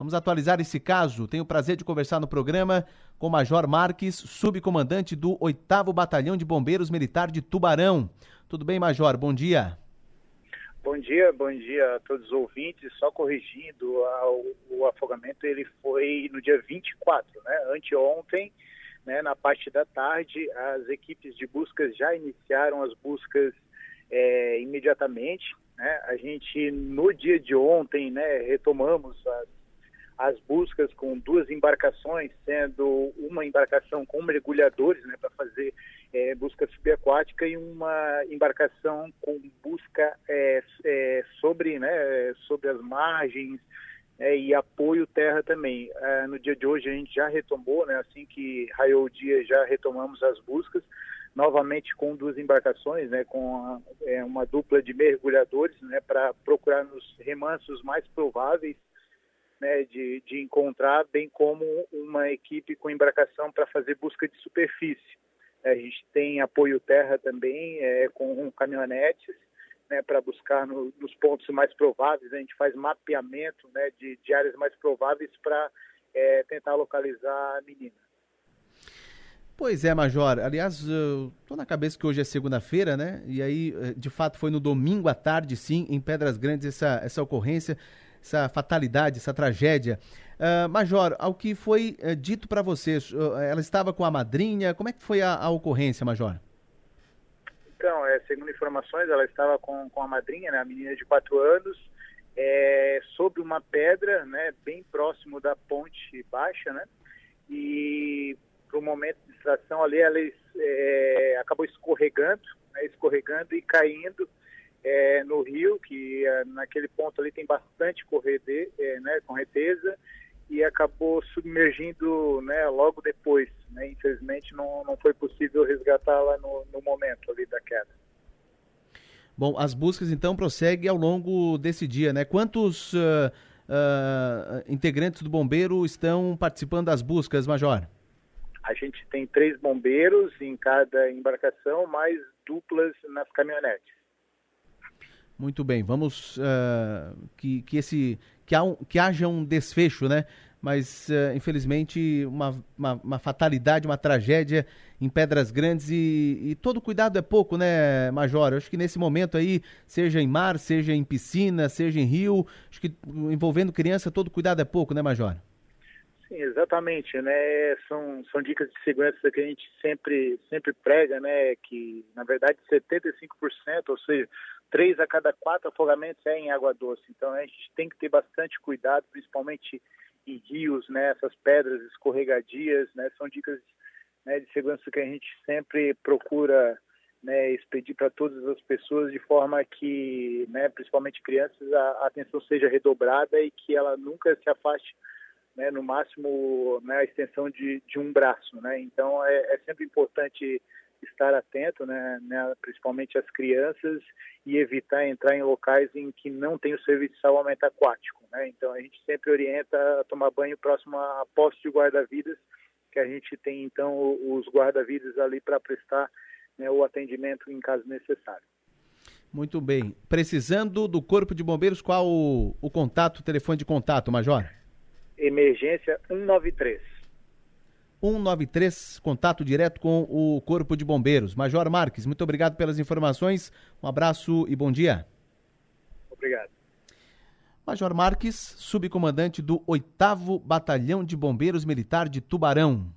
Vamos atualizar esse caso. Tenho o prazer de conversar no programa com o Major Marques, subcomandante do 8 Batalhão de Bombeiros Militar de Tubarão. Tudo bem, Major? Bom dia. Bom dia, bom dia a todos os ouvintes. Só corrigindo, o afogamento ele foi no dia 24, né? Anteontem, né, na parte da tarde, as equipes de buscas já iniciaram as buscas é, imediatamente. Né? A gente, no dia de ontem, né, retomamos as as buscas com duas embarcações, sendo uma embarcação com mergulhadores né, para fazer é, busca subaquática e uma embarcação com busca é, é, sobre, né, sobre as margens é, e apoio terra também. É, no dia de hoje a gente já retomou, né, assim que raiou o dia já retomamos as buscas, novamente com duas embarcações, né, com a, é, uma dupla de mergulhadores né, para procurar nos remansos mais prováveis né, de, de encontrar, bem como uma equipe com embarcação para fazer busca de superfície. A gente tem apoio terra também, é, com caminhonetes, né, para buscar no, nos pontos mais prováveis. A gente faz mapeamento né, de, de áreas mais prováveis para é, tentar localizar a menina. Pois é, Major. Aliás, estou na cabeça que hoje é segunda-feira, né? E aí, eh, de fato, foi no domingo à tarde, sim, em Pedras Grandes, essa, essa ocorrência essa fatalidade, essa tragédia. Uh, Major, ao que foi uh, dito para você, uh, ela estava com a madrinha, como é que foi a, a ocorrência, Major? Então, é, segundo informações, ela estava com, com a madrinha, né, a menina de 4 anos, é, sobre uma pedra, né, bem próximo da ponte baixa, né, e para o momento de distração ali, ela é, acabou escorregando, né, escorregando e caindo é, no rio, que é, naquele ponto ali tem bastante correde, é, né, correnteza, e acabou submergindo né, logo depois. Né? Infelizmente não, não foi possível resgatá-la no, no momento ali da queda. Bom, as buscas então prosseguem ao longo desse dia, né? Quantos uh, uh, integrantes do bombeiro estão participando das buscas, Major? A gente tem três bombeiros em cada embarcação, mais duplas nas caminhonetes. Muito bem, vamos uh, que, que esse que, há um, que haja um desfecho, né? Mas uh, infelizmente uma, uma, uma, fatalidade, uma tragédia em Pedras Grandes e, e, todo cuidado é pouco, né, Major? Eu acho que nesse momento aí, seja em mar, seja em piscina, seja em rio, acho que envolvendo criança, todo cuidado é pouco, né, Major? Sim, exatamente, né? São, são dicas de segurança que a gente sempre, sempre prega, né? Que, na verdade, 75%, ou seja, três a cada quatro afogamentos é em água doce. Então, a gente tem que ter bastante cuidado, principalmente em rios, né? Essas pedras escorregadias, né? São dicas né, de segurança que a gente sempre procura né, expedir para todas as pessoas de forma que, né, principalmente crianças, a atenção seja redobrada e que ela nunca se afaste né, no máximo né, a extensão de, de um braço. Né? Então é, é sempre importante estar atento, né, né, principalmente as crianças, e evitar entrar em locais em que não tem o serviço de salvamento aquático. Né? Então a gente sempre orienta a tomar banho próximo a poste de guarda-vidas, que a gente tem então os guarda-vidas ali para prestar né, o atendimento em caso necessário. Muito bem. Precisando do Corpo de Bombeiros, qual o, o contato, o telefone de contato, Major? Emergência 193. 193, contato direto com o Corpo de Bombeiros. Major Marques, muito obrigado pelas informações. Um abraço e bom dia. Obrigado. Major Marques, subcomandante do 8 Batalhão de Bombeiros Militar de Tubarão.